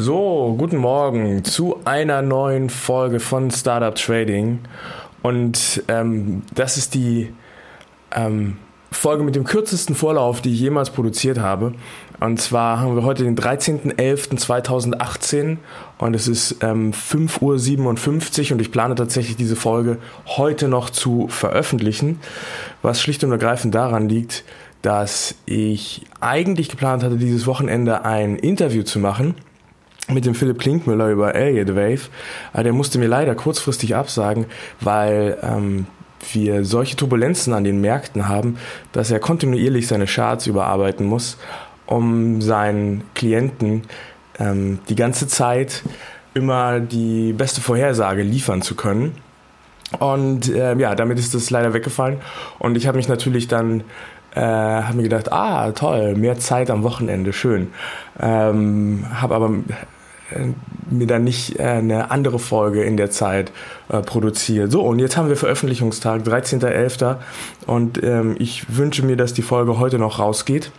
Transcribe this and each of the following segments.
So, guten Morgen zu einer neuen Folge von Startup Trading. Und ähm, das ist die ähm, Folge mit dem kürzesten Vorlauf, die ich jemals produziert habe. Und zwar haben wir heute den 13.11.2018 und es ist ähm, 5.57 Uhr und ich plane tatsächlich diese Folge heute noch zu veröffentlichen, was schlicht und ergreifend daran liegt, dass ich eigentlich geplant hatte, dieses Wochenende ein Interview zu machen mit dem Philipp Klinkmüller über Elliott Wave. Aber der musste mir leider kurzfristig absagen, weil ähm, wir solche Turbulenzen an den Märkten haben, dass er kontinuierlich seine Charts überarbeiten muss, um seinen Klienten ähm, die ganze Zeit immer die beste Vorhersage liefern zu können. Und äh, ja, damit ist das leider weggefallen. Und ich habe mich natürlich dann äh, habe mir gedacht, ah toll, mehr Zeit am Wochenende, schön. Ähm, habe aber äh, mir dann nicht äh, eine andere Folge in der Zeit äh, produziert. So, und jetzt haben wir Veröffentlichungstag, 13.11. Und ähm, ich wünsche mir, dass die Folge heute noch rausgeht.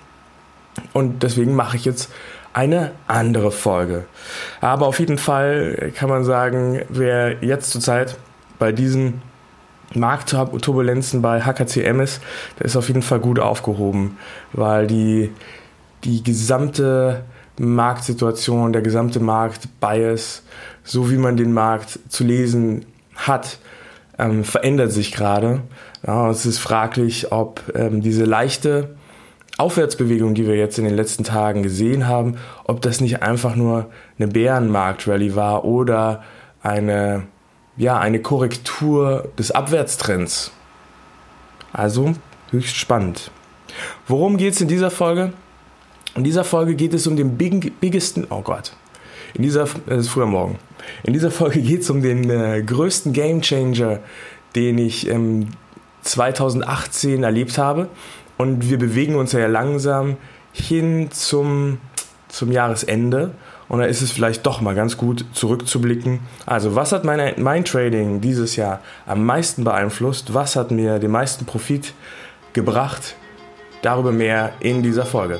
Und deswegen mache ich jetzt eine andere Folge. Aber auf jeden Fall kann man sagen, wer jetzt zurzeit bei diesen Marktturbulenzen bei HKCM ist, der ist auf jeden Fall gut aufgehoben, weil die, die gesamte Marktsituation, der gesamte Marktbias, so wie man den Markt zu lesen hat, ähm, verändert sich gerade. Ja, es ist fraglich, ob ähm, diese leichte Aufwärtsbewegung, die wir jetzt in den letzten Tagen gesehen haben, ob das nicht einfach nur eine Bärenmarkt-Rallye war oder eine, ja, eine Korrektur des Abwärtstrends. Also höchst spannend. Worum geht es in dieser Folge? In dieser Folge geht es um den big, biggesten, oh Gott, in dieser, es ist früher Morgen, in dieser Folge geht es um den äh, größten Gamechanger, den ich ähm, 2018 erlebt habe. Und wir bewegen uns ja langsam hin zum, zum Jahresende. Und da ist es vielleicht doch mal ganz gut zurückzublicken. Also, was hat meine, mein Trading dieses Jahr am meisten beeinflusst? Was hat mir den meisten Profit gebracht? Darüber mehr in dieser Folge.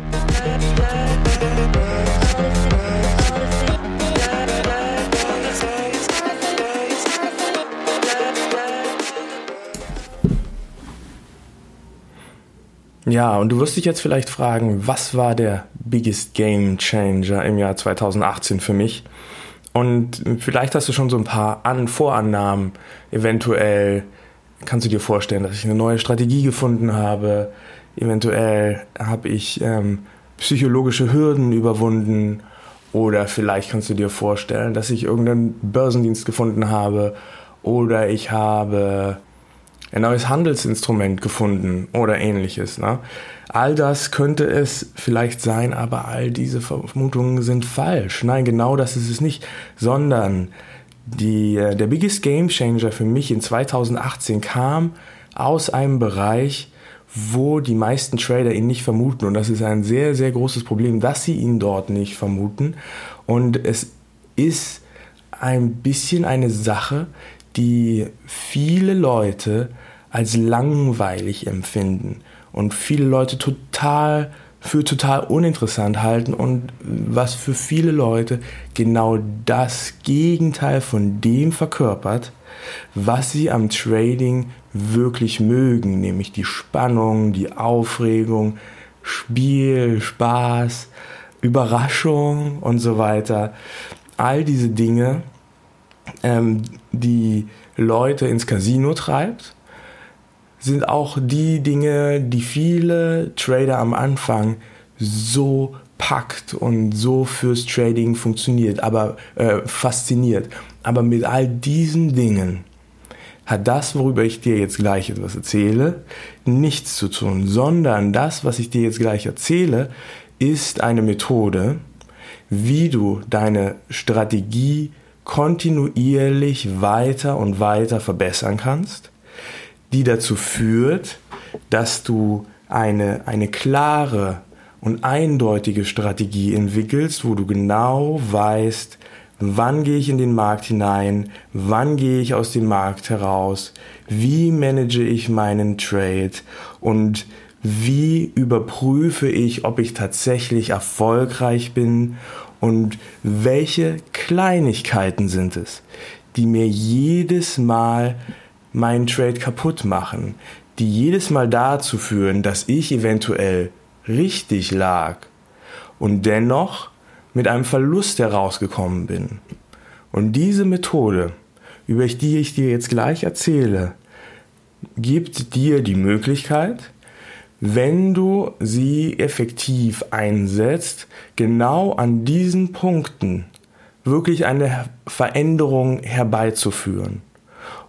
Ja, und du wirst dich jetzt vielleicht fragen, was war der biggest game changer im Jahr 2018 für mich? Und vielleicht hast du schon so ein paar An Vorannahmen. Eventuell kannst du dir vorstellen, dass ich eine neue Strategie gefunden habe. Eventuell habe ich ähm, psychologische Hürden überwunden. Oder vielleicht kannst du dir vorstellen, dass ich irgendeinen Börsendienst gefunden habe. Oder ich habe ein neues Handelsinstrument gefunden oder ähnliches. Ne? All das könnte es vielleicht sein, aber all diese Vermutungen sind falsch. Nein, genau das ist es nicht, sondern die, äh, der biggest game changer für mich in 2018 kam aus einem Bereich, wo die meisten Trader ihn nicht vermuten. Und das ist ein sehr, sehr großes Problem, dass sie ihn dort nicht vermuten. Und es ist ein bisschen eine Sache, die viele Leute als langweilig empfinden und viele Leute total für total uninteressant halten und was für viele Leute genau das Gegenteil von dem verkörpert, was sie am Trading wirklich mögen, nämlich die Spannung, die Aufregung, Spiel, Spaß, Überraschung und so weiter. All diese Dinge, ähm, die Leute ins Casino treibt sind auch die Dinge, die viele Trader am Anfang so packt und so fürs Trading funktioniert, aber äh, fasziniert. Aber mit all diesen Dingen hat das, worüber ich dir jetzt gleich etwas erzähle, nichts zu tun, sondern das, was ich dir jetzt gleich erzähle, ist eine Methode, wie du deine Strategie kontinuierlich weiter und weiter verbessern kannst, die dazu führt, dass du eine, eine klare und eindeutige Strategie entwickelst, wo du genau weißt, wann gehe ich in den Markt hinein, wann gehe ich aus dem Markt heraus, wie manage ich meinen Trade und wie überprüfe ich, ob ich tatsächlich erfolgreich bin und welche Kleinigkeiten sind es, die mir jedes Mal meinen Trade kaputt machen, die jedes Mal dazu führen, dass ich eventuell richtig lag und dennoch mit einem Verlust herausgekommen bin. Und diese Methode, über die ich dir jetzt gleich erzähle, gibt dir die Möglichkeit, wenn du sie effektiv einsetzt, genau an diesen Punkten wirklich eine Veränderung herbeizuführen.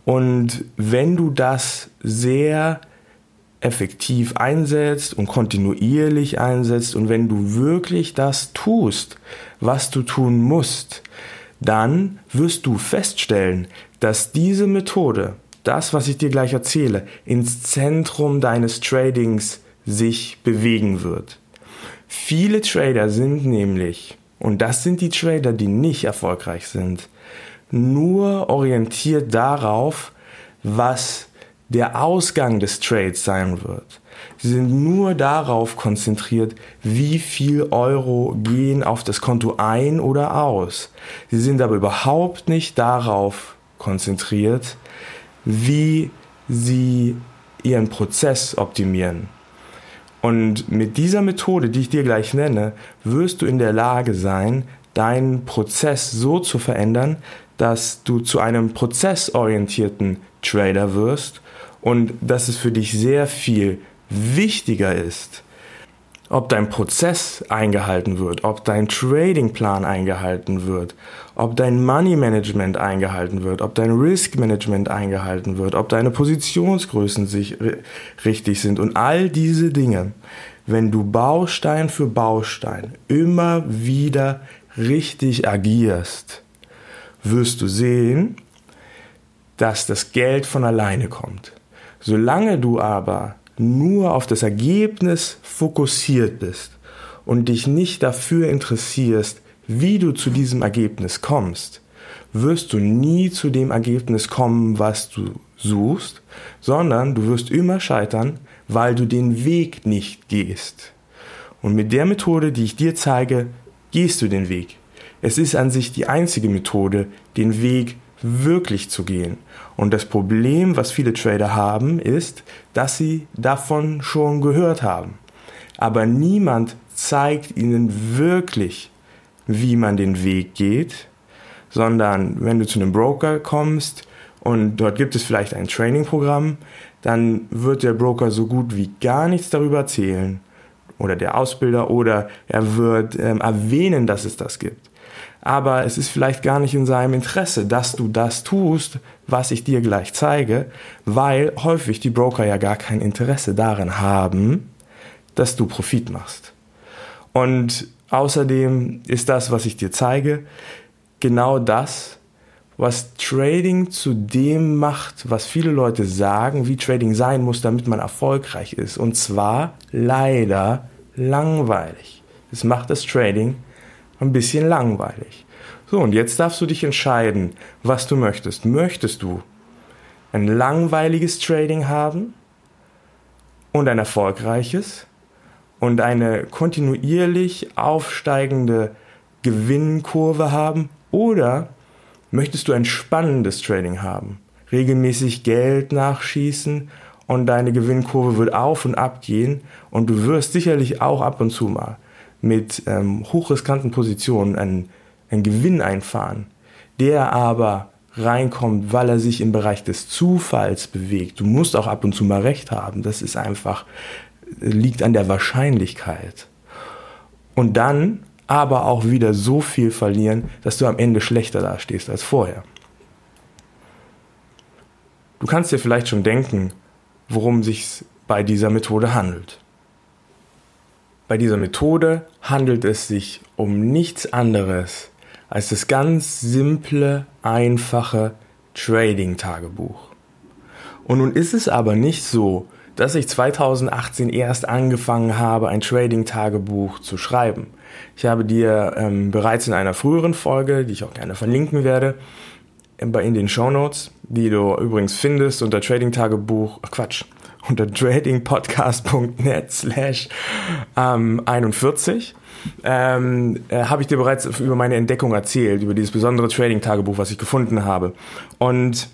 Und wenn du das sehr effektiv einsetzt und kontinuierlich einsetzt und wenn du wirklich das tust, was du tun musst, dann wirst du feststellen, dass diese Methode, das, was ich dir gleich erzähle, ins Zentrum deines Tradings sich bewegen wird. Viele Trader sind nämlich, und das sind die Trader, die nicht erfolgreich sind, nur orientiert darauf, was der Ausgang des Trades sein wird. Sie sind nur darauf konzentriert, wie viel Euro gehen auf das Konto ein oder aus. Sie sind aber überhaupt nicht darauf konzentriert, wie sie ihren Prozess optimieren. Und mit dieser Methode, die ich dir gleich nenne, wirst du in der Lage sein, deinen Prozess so zu verändern, dass du zu einem prozessorientierten Trader wirst und dass es für dich sehr viel wichtiger ist, ob dein Prozess eingehalten wird, ob dein Tradingplan eingehalten wird, ob dein Money Management eingehalten wird, ob dein Risk Management eingehalten wird, ob deine Positionsgrößen sich richtig sind und all diese Dinge, wenn du Baustein für Baustein immer wieder richtig agierst, wirst du sehen, dass das Geld von alleine kommt. Solange du aber nur auf das Ergebnis fokussiert bist und dich nicht dafür interessierst, wie du zu diesem Ergebnis kommst, wirst du nie zu dem Ergebnis kommen, was du suchst, sondern du wirst immer scheitern, weil du den Weg nicht gehst. Und mit der Methode, die ich dir zeige, gehst du den Weg. Es ist an sich die einzige Methode, den Weg wirklich zu gehen. Und das Problem, was viele Trader haben, ist, dass sie davon schon gehört haben. Aber niemand zeigt ihnen wirklich, wie man den Weg geht, sondern wenn du zu einem Broker kommst und dort gibt es vielleicht ein Trainingprogramm, dann wird der Broker so gut wie gar nichts darüber erzählen oder der Ausbilder oder er wird ähm, erwähnen, dass es das gibt aber es ist vielleicht gar nicht in seinem Interesse, dass du das tust, was ich dir gleich zeige, weil häufig die Broker ja gar kein Interesse daran haben, dass du Profit machst. Und außerdem ist das, was ich dir zeige, genau das, was Trading zu dem macht, was viele Leute sagen, wie Trading sein muss, damit man erfolgreich ist. Und zwar leider langweilig. Es macht das Trading ein bisschen langweilig. So, und jetzt darfst du dich entscheiden, was du möchtest. Möchtest du ein langweiliges Trading haben und ein erfolgreiches und eine kontinuierlich aufsteigende Gewinnkurve haben oder möchtest du ein spannendes Trading haben, regelmäßig Geld nachschießen und deine Gewinnkurve wird auf und ab gehen und du wirst sicherlich auch ab und zu mal mit ähm, hochriskanten Positionen einen, einen Gewinn einfahren, der aber reinkommt, weil er sich im Bereich des Zufalls bewegt. Du musst auch ab und zu mal recht haben. Das ist einfach, liegt an der Wahrscheinlichkeit. Und dann aber auch wieder so viel verlieren, dass du am Ende schlechter dastehst als vorher. Du kannst dir vielleicht schon denken, worum sich bei dieser Methode handelt. Bei dieser Methode handelt es sich um nichts anderes als das ganz simple, einfache Trading-Tagebuch. Und nun ist es aber nicht so, dass ich 2018 erst angefangen habe, ein Trading-Tagebuch zu schreiben. Ich habe dir ähm, bereits in einer früheren Folge, die ich auch gerne verlinken werde, in den Show Notes, die du übrigens findest unter Trading Tagebuch, Quatsch, unter tradingpodcast.net slash 41, ähm, äh, habe ich dir bereits über meine Entdeckung erzählt, über dieses besondere Trading-Tagebuch, was ich gefunden habe. Und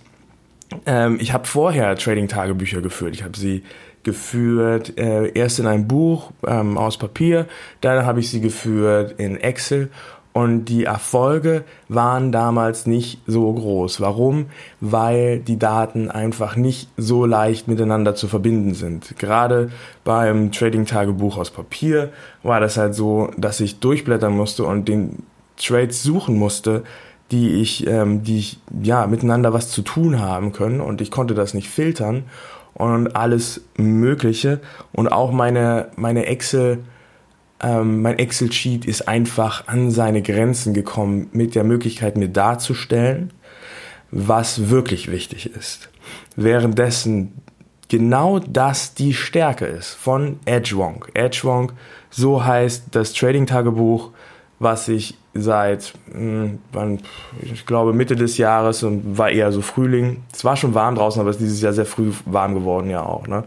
ähm, ich habe vorher Trading-Tagebücher geführt. Ich habe sie geführt, äh, erst in einem Buch ähm, aus Papier, dann habe ich sie geführt in Excel und die Erfolge waren damals nicht so groß. Warum? Weil die Daten einfach nicht so leicht miteinander zu verbinden sind. Gerade beim Trading-Tagebuch aus Papier war das halt so, dass ich durchblättern musste und den Trades suchen musste, die ich, ähm, die ich, ja, miteinander was zu tun haben können und ich konnte das nicht filtern und alles Mögliche und auch meine, meine Excel- ähm, mein Excel-Sheet ist einfach an seine Grenzen gekommen mit der Möglichkeit, mir darzustellen, was wirklich wichtig ist. Währenddessen genau das die Stärke ist von Edgewonk. Edgewonk, so heißt das Trading-Tagebuch, was ich seit, hm, ich glaube, Mitte des Jahres und war eher so Frühling. Es war schon warm draußen, aber es ist dieses Jahr sehr früh warm geworden ja auch. Ne?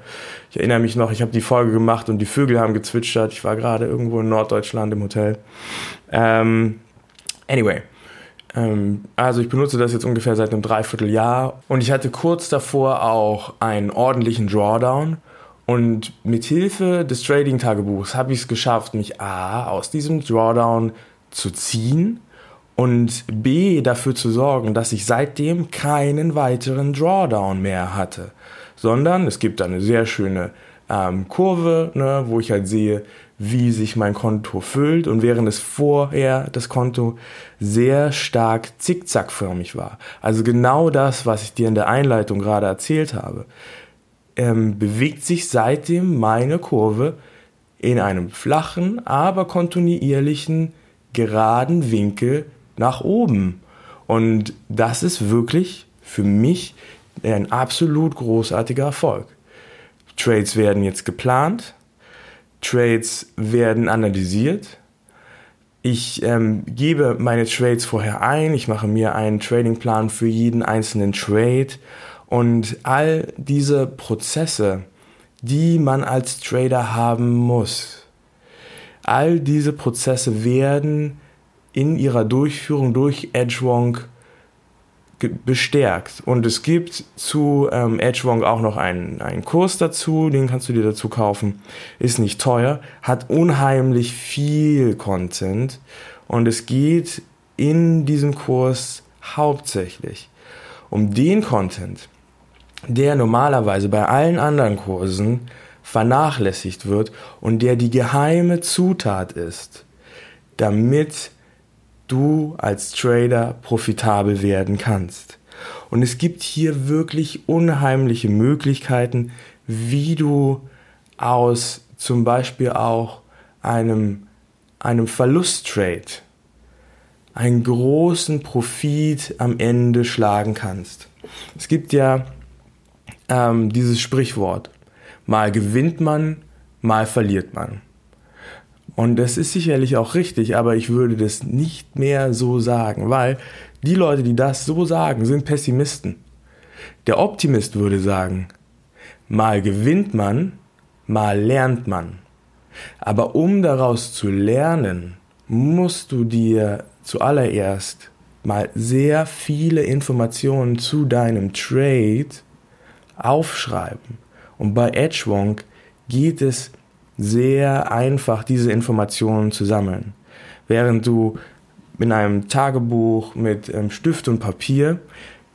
Ich erinnere mich noch, ich habe die Folge gemacht und die Vögel haben gezwitschert. Ich war gerade irgendwo in Norddeutschland im Hotel. Ähm, anyway. Ähm, also ich benutze das jetzt ungefähr seit einem Dreivierteljahr und ich hatte kurz davor auch einen ordentlichen Drawdown. Und mit Hilfe des Trading-Tagebuchs habe ich es geschafft, mich A, aus diesem Drawdown zu ziehen und B dafür zu sorgen, dass ich seitdem keinen weiteren Drawdown mehr hatte, sondern es gibt eine sehr schöne ähm, Kurve, ne, wo ich halt sehe, wie sich mein Konto füllt und während es vorher das Konto sehr stark zickzackförmig war. Also genau das, was ich dir in der Einleitung gerade erzählt habe, ähm, bewegt sich seitdem meine Kurve in einem flachen, aber kontinuierlichen geraden Winkel nach oben. Und das ist wirklich für mich ein absolut großartiger Erfolg. Trades werden jetzt geplant, Trades werden analysiert. Ich ähm, gebe meine Trades vorher ein, ich mache mir einen Tradingplan für jeden einzelnen Trade und all diese Prozesse, die man als Trader haben muss, All diese Prozesse werden in ihrer Durchführung durch Edgewonk bestärkt. Und es gibt zu ähm, Edgewonk auch noch einen, einen Kurs dazu, den kannst du dir dazu kaufen. Ist nicht teuer, hat unheimlich viel Content und es geht in diesem Kurs hauptsächlich um den Content, der normalerweise bei allen anderen Kursen vernachlässigt wird und der die geheime Zutat ist, damit du als Trader profitabel werden kannst. Und es gibt hier wirklich unheimliche Möglichkeiten, wie du aus zum Beispiel auch einem, einem Verlusttrade einen großen Profit am Ende schlagen kannst. Es gibt ja ähm, dieses Sprichwort, Mal gewinnt man, mal verliert man. Und das ist sicherlich auch richtig, aber ich würde das nicht mehr so sagen, weil die Leute, die das so sagen, sind Pessimisten. Der Optimist würde sagen, mal gewinnt man, mal lernt man. Aber um daraus zu lernen, musst du dir zuallererst mal sehr viele Informationen zu deinem Trade aufschreiben. Und bei Edgewonk geht es sehr einfach, diese Informationen zu sammeln. Während du in einem Tagebuch mit ähm, Stift und Papier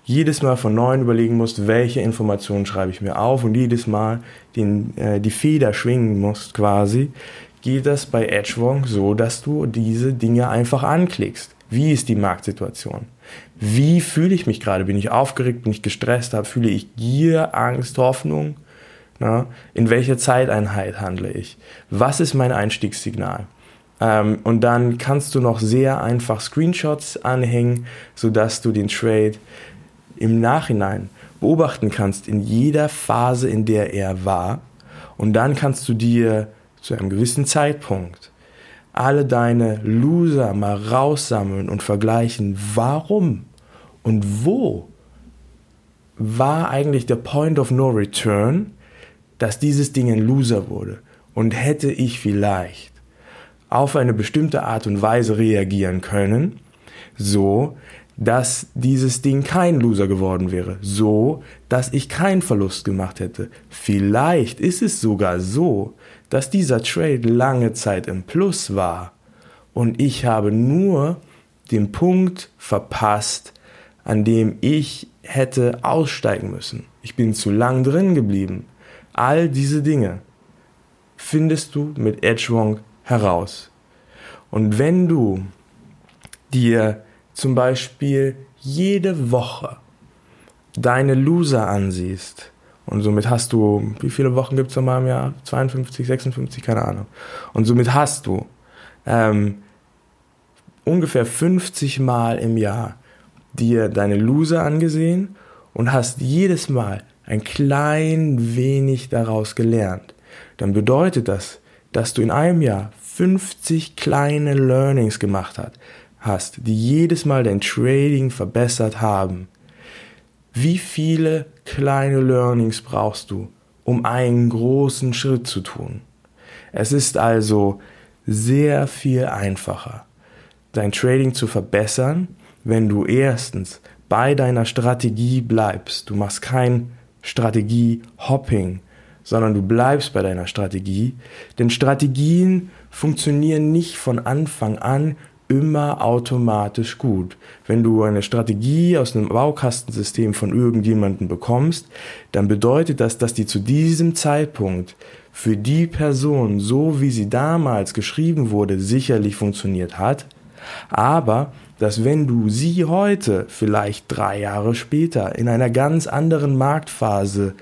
jedes Mal von neuem überlegen musst, welche Informationen schreibe ich mir auf und jedes Mal den, äh, die Feder schwingen musst quasi, geht das bei Edgewong so, dass du diese Dinge einfach anklickst. Wie ist die Marktsituation? Wie fühle ich mich gerade? Bin ich aufgeregt? Bin ich gestresst? Fühle ich Gier, Angst, Hoffnung? Na, in welcher Zeiteinheit handle ich? Was ist mein Einstiegssignal? Ähm, und dann kannst du noch sehr einfach Screenshots anhängen, sodass du den Trade im Nachhinein beobachten kannst in jeder Phase, in der er war. Und dann kannst du dir zu einem gewissen Zeitpunkt alle deine Loser mal raussammeln und vergleichen, warum und wo war eigentlich der Point of No Return, dass dieses Ding ein Loser wurde. Und hätte ich vielleicht auf eine bestimmte Art und Weise reagieren können, so dass dieses Ding kein Loser geworden wäre, so dass ich keinen Verlust gemacht hätte. Vielleicht ist es sogar so, dass dieser Trade lange Zeit im Plus war und ich habe nur den Punkt verpasst, an dem ich hätte aussteigen müssen. Ich bin zu lang drin geblieben. All diese Dinge findest du mit Edgewong heraus. Und wenn du dir zum Beispiel jede Woche deine Loser ansiehst, und somit hast du, wie viele Wochen gibt es nochmal im Jahr? 52, 56, keine Ahnung. Und somit hast du ähm, ungefähr 50 Mal im Jahr dir deine Loser angesehen und hast jedes Mal ein klein wenig daraus gelernt. Dann bedeutet das, dass du in einem Jahr 50 kleine Learnings gemacht hast, die jedes Mal dein Trading verbessert haben. Wie viele kleine Learnings brauchst du, um einen großen Schritt zu tun? Es ist also sehr viel einfacher, dein Trading zu verbessern, wenn du erstens bei deiner Strategie bleibst. Du machst kein Strategie-Hopping, sondern du bleibst bei deiner Strategie. Denn Strategien funktionieren nicht von Anfang an immer automatisch gut. Wenn du eine Strategie aus einem Baukastensystem von irgendjemandem bekommst, dann bedeutet das, dass die zu diesem Zeitpunkt für die Person, so wie sie damals geschrieben wurde, sicherlich funktioniert hat, aber dass wenn du sie heute, vielleicht drei Jahre später, in einer ganz anderen Marktphase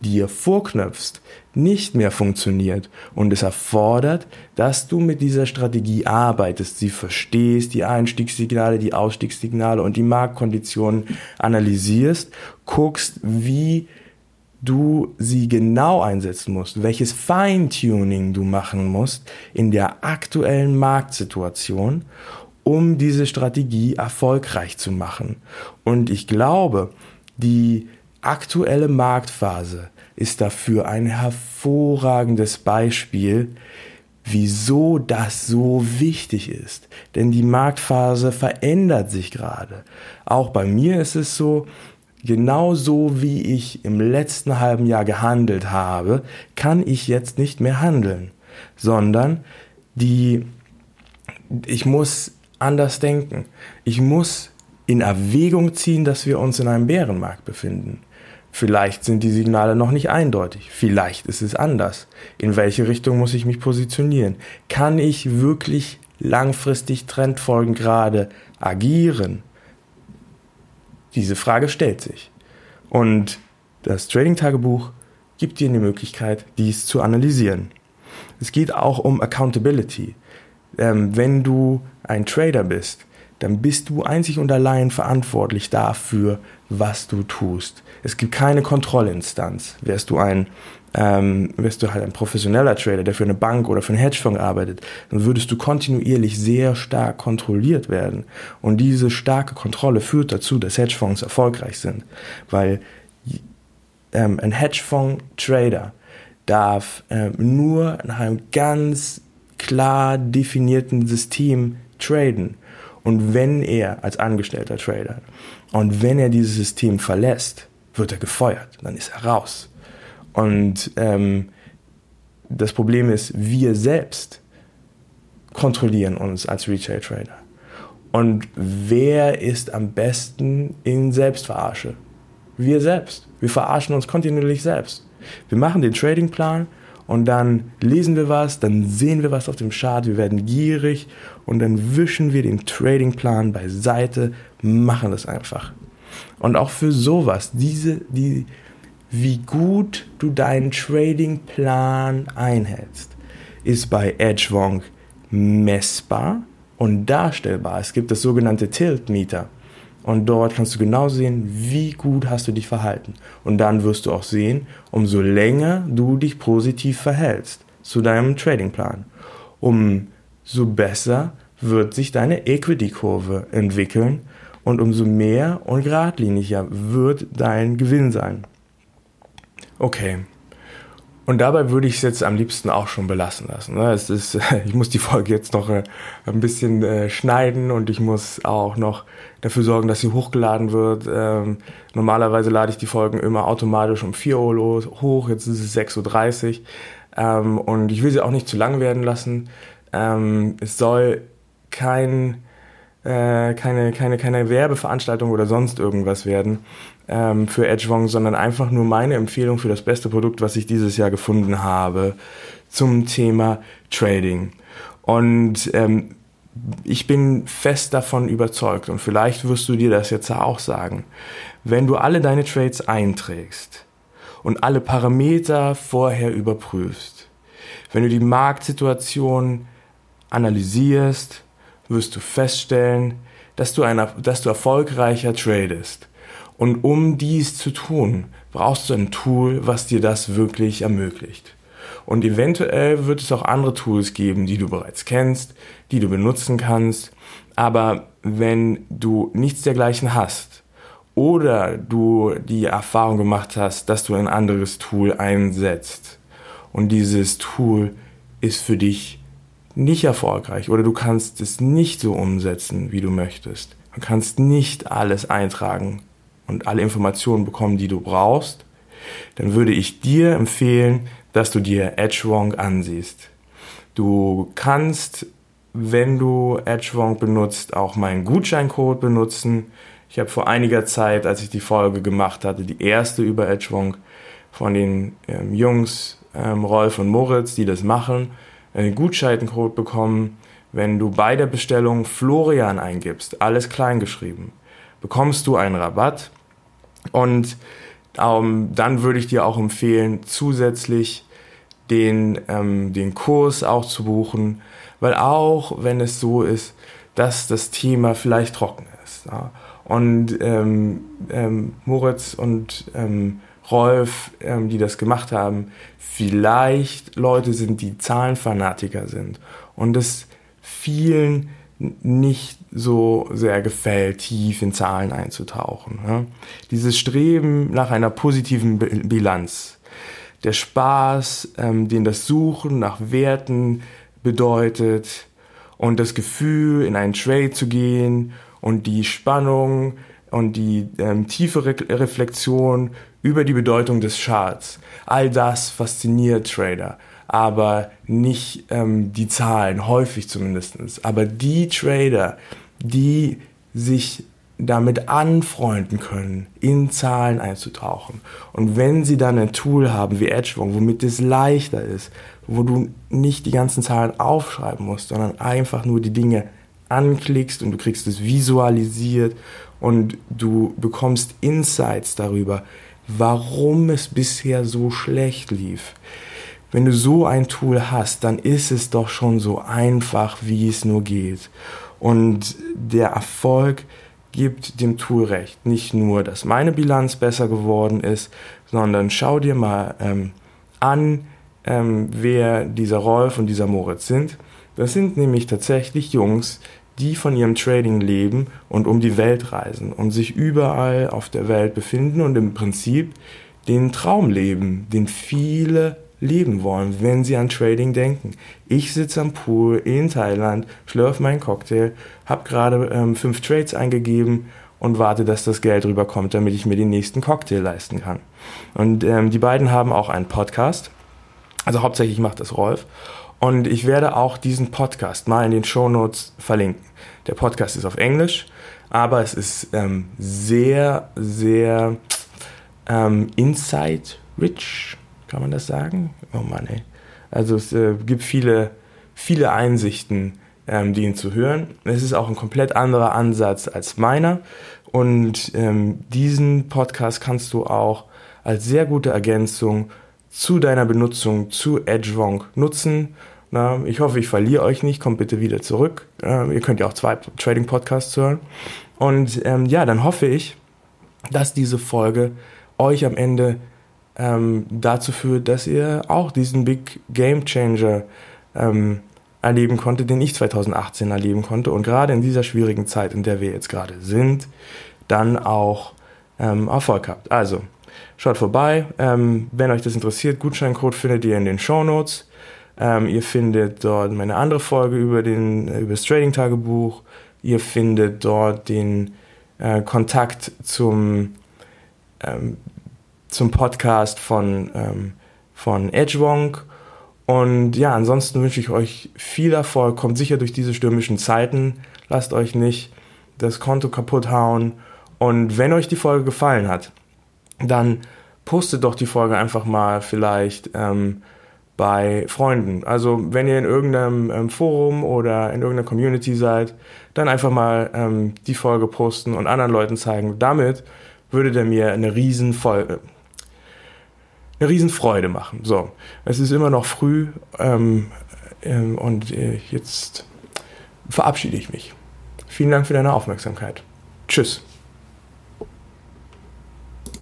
dir vorknöpfst, nicht mehr funktioniert. Und es erfordert, dass du mit dieser Strategie arbeitest, sie verstehst, die Einstiegssignale, die Ausstiegssignale und die Marktkonditionen analysierst, guckst, wie du sie genau einsetzen musst, welches Feintuning du machen musst in der aktuellen Marktsituation, um diese Strategie erfolgreich zu machen. Und ich glaube, die aktuelle Marktphase ist dafür ein hervorragendes Beispiel, wieso das so wichtig ist. Denn die Marktphase verändert sich gerade. Auch bei mir ist es so, genauso wie ich im letzten halben Jahr gehandelt habe, kann ich jetzt nicht mehr handeln, sondern die, ich muss anders denken. Ich muss in Erwägung ziehen, dass wir uns in einem Bärenmarkt befinden. Vielleicht sind die Signale noch nicht eindeutig. Vielleicht ist es anders. In welche Richtung muss ich mich positionieren? Kann ich wirklich langfristig trendfolgend gerade agieren? Diese Frage stellt sich. Und das Trading-Tagebuch gibt dir die Möglichkeit, dies zu analysieren. Es geht auch um Accountability. Ähm, wenn du ein Trader bist, dann bist du einzig und allein verantwortlich dafür, was du tust. Es gibt keine Kontrollinstanz. Wärst du ein, ähm, wärst du halt ein professioneller Trader, der für eine Bank oder für einen Hedgefonds arbeitet, dann würdest du kontinuierlich sehr stark kontrolliert werden. Und diese starke Kontrolle führt dazu, dass Hedgefonds erfolgreich sind, weil ähm, ein Hedgefonds-Trader darf ähm, nur nach einem ganz klar definierten System traden. Und wenn er als angestellter Trader und wenn er dieses System verlässt, wird er gefeuert, dann ist er raus. Und ähm, das Problem ist, wir selbst kontrollieren uns als Retail Trader. Und wer ist am besten in Selbstverarsche? Wir selbst. Wir verarschen uns kontinuierlich selbst. Wir machen den Tradingplan und dann lesen wir was, dann sehen wir was auf dem Chart, wir werden gierig und dann wischen wir den Tradingplan beiseite, machen das einfach. Und auch für sowas, diese, die, wie gut du deinen Tradingplan einhältst, ist bei Edgewonk messbar und darstellbar. Es gibt das sogenannte Tilt Meter. Und dort kannst du genau sehen, wie gut hast du dich verhalten. Und dann wirst du auch sehen, umso länger du dich positiv verhältst zu deinem Tradingplan, umso besser wird sich deine Equity-Kurve entwickeln und umso mehr und geradliniger wird dein Gewinn sein. Okay, und dabei würde ich es jetzt am liebsten auch schon belassen lassen. Ne? Es ist, ich muss die Folge jetzt noch äh, ein bisschen äh, schneiden und ich muss auch noch dafür sorgen, dass sie hochgeladen wird. Ähm, normalerweise lade ich die Folgen immer automatisch um 4 Uhr hoch, jetzt ist es 6.30 Uhr. Ähm, und ich will sie auch nicht zu lang werden lassen. Ähm, es soll kein äh, keine, keine, keine Werbeveranstaltung oder sonst irgendwas werden ähm, für Edgewong, sondern einfach nur meine Empfehlung für das beste Produkt, was ich dieses Jahr gefunden habe zum Thema Trading. Und ähm, ich bin fest davon überzeugt und vielleicht wirst du dir das jetzt auch sagen, wenn du alle deine Trades einträgst und alle Parameter vorher überprüfst, wenn du die Marktsituation analysierst, wirst du feststellen, dass du, ein, dass du erfolgreicher tradest. Und um dies zu tun, brauchst du ein Tool, was dir das wirklich ermöglicht. Und eventuell wird es auch andere Tools geben, die du bereits kennst, die du benutzen kannst. Aber wenn du nichts dergleichen hast oder du die Erfahrung gemacht hast, dass du ein anderes Tool einsetzt und dieses Tool ist für dich nicht erfolgreich oder du kannst es nicht so umsetzen, wie du möchtest. Du kannst nicht alles eintragen und alle Informationen bekommen, die du brauchst, dann würde ich dir empfehlen, dass du dir Edgewonk ansiehst. Du kannst, wenn du Edgewonk benutzt, auch meinen Gutscheincode benutzen. Ich habe vor einiger Zeit, als ich die Folge gemacht hatte, die erste über Edgewonk von den ähm, Jungs ähm, Rolf und Moritz, die das machen, einen Gutscheincode bekommen, wenn du bei der Bestellung Florian eingibst, alles klein geschrieben, bekommst du einen Rabatt. Und ähm, dann würde ich dir auch empfehlen, zusätzlich den, ähm, den Kurs auch zu buchen, weil auch wenn es so ist, dass das Thema vielleicht trocken ist ja, und ähm, ähm, Moritz und ähm, Rolf, ähm, die das gemacht haben, vielleicht Leute sind, die Zahlenfanatiker sind. Und es vielen nicht so sehr gefällt, tief in Zahlen einzutauchen. Dieses Streben nach einer positiven Bilanz, der Spaß, ähm, den das Suchen nach Werten bedeutet und das Gefühl, in einen Trade zu gehen und die Spannung und die ähm, tiefe Re Reflexion über die Bedeutung des Charts. All das fasziniert Trader, aber nicht ähm, die Zahlen, häufig zumindest. Aber die Trader, die sich damit anfreunden können, in Zahlen einzutauchen. Und wenn sie dann ein Tool haben wie Edgewong, womit es leichter ist, wo du nicht die ganzen Zahlen aufschreiben musst, sondern einfach nur die Dinge anklickst und du kriegst es visualisiert und du bekommst Insights darüber, warum es bisher so schlecht lief. Wenn du so ein Tool hast, dann ist es doch schon so einfach, wie es nur geht. Und der Erfolg gibt dem Tool recht. Nicht nur, dass meine Bilanz besser geworden ist, sondern schau dir mal ähm, an, ähm, wer dieser Rolf und dieser Moritz sind. Das sind nämlich tatsächlich Jungs, die von ihrem Trading leben und um die Welt reisen und sich überall auf der Welt befinden und im Prinzip den Traum leben, den viele leben wollen, wenn sie an Trading denken. Ich sitze am Pool in Thailand, schlürfe meinen Cocktail, habe gerade ähm, fünf Trades eingegeben und warte, dass das Geld rüberkommt, damit ich mir den nächsten Cocktail leisten kann. Und ähm, die beiden haben auch einen Podcast. Also hauptsächlich macht das Rolf. Und ich werde auch diesen Podcast mal in den Show Notes verlinken. Der Podcast ist auf Englisch, aber es ist ähm, sehr, sehr ähm, insight-rich, kann man das sagen? Oh Mann, ey. Also es äh, gibt viele, viele Einsichten, ähm, die ihn zu hören. Es ist auch ein komplett anderer Ansatz als meiner. Und ähm, diesen Podcast kannst du auch als sehr gute Ergänzung zu deiner Benutzung zu Edgewonk nutzen. Na, ich hoffe, ich verliere euch nicht. Kommt bitte wieder zurück. Ähm, ihr könnt ja auch zwei Trading-Podcasts hören. Und ähm, ja, dann hoffe ich, dass diese Folge euch am Ende ähm, dazu führt, dass ihr auch diesen Big Game Changer ähm, erleben konntet, den ich 2018 erleben konnte. Und gerade in dieser schwierigen Zeit, in der wir jetzt gerade sind, dann auch ähm, Erfolg habt. Also, schaut vorbei. Ähm, wenn euch das interessiert, Gutscheincode findet ihr in den Show Notes. Ähm, ihr findet dort meine andere Folge über, den, über das Trading-Tagebuch. Ihr findet dort den äh, Kontakt zum, ähm, zum Podcast von, ähm, von Edgewonk. Und ja, ansonsten wünsche ich euch viel Erfolg. Kommt sicher durch diese stürmischen Zeiten. Lasst euch nicht das Konto kaputt hauen. Und wenn euch die Folge gefallen hat, dann postet doch die Folge einfach mal vielleicht ähm, bei Freunden. Also wenn ihr in irgendeinem ähm, Forum oder in irgendeiner Community seid, dann einfach mal ähm, die Folge posten und anderen Leuten zeigen. Damit würde der mir eine riesen Folge, eine Riesenfreude machen. So, es ist immer noch früh ähm, ähm, und äh, jetzt verabschiede ich mich. Vielen Dank für deine Aufmerksamkeit. Tschüss.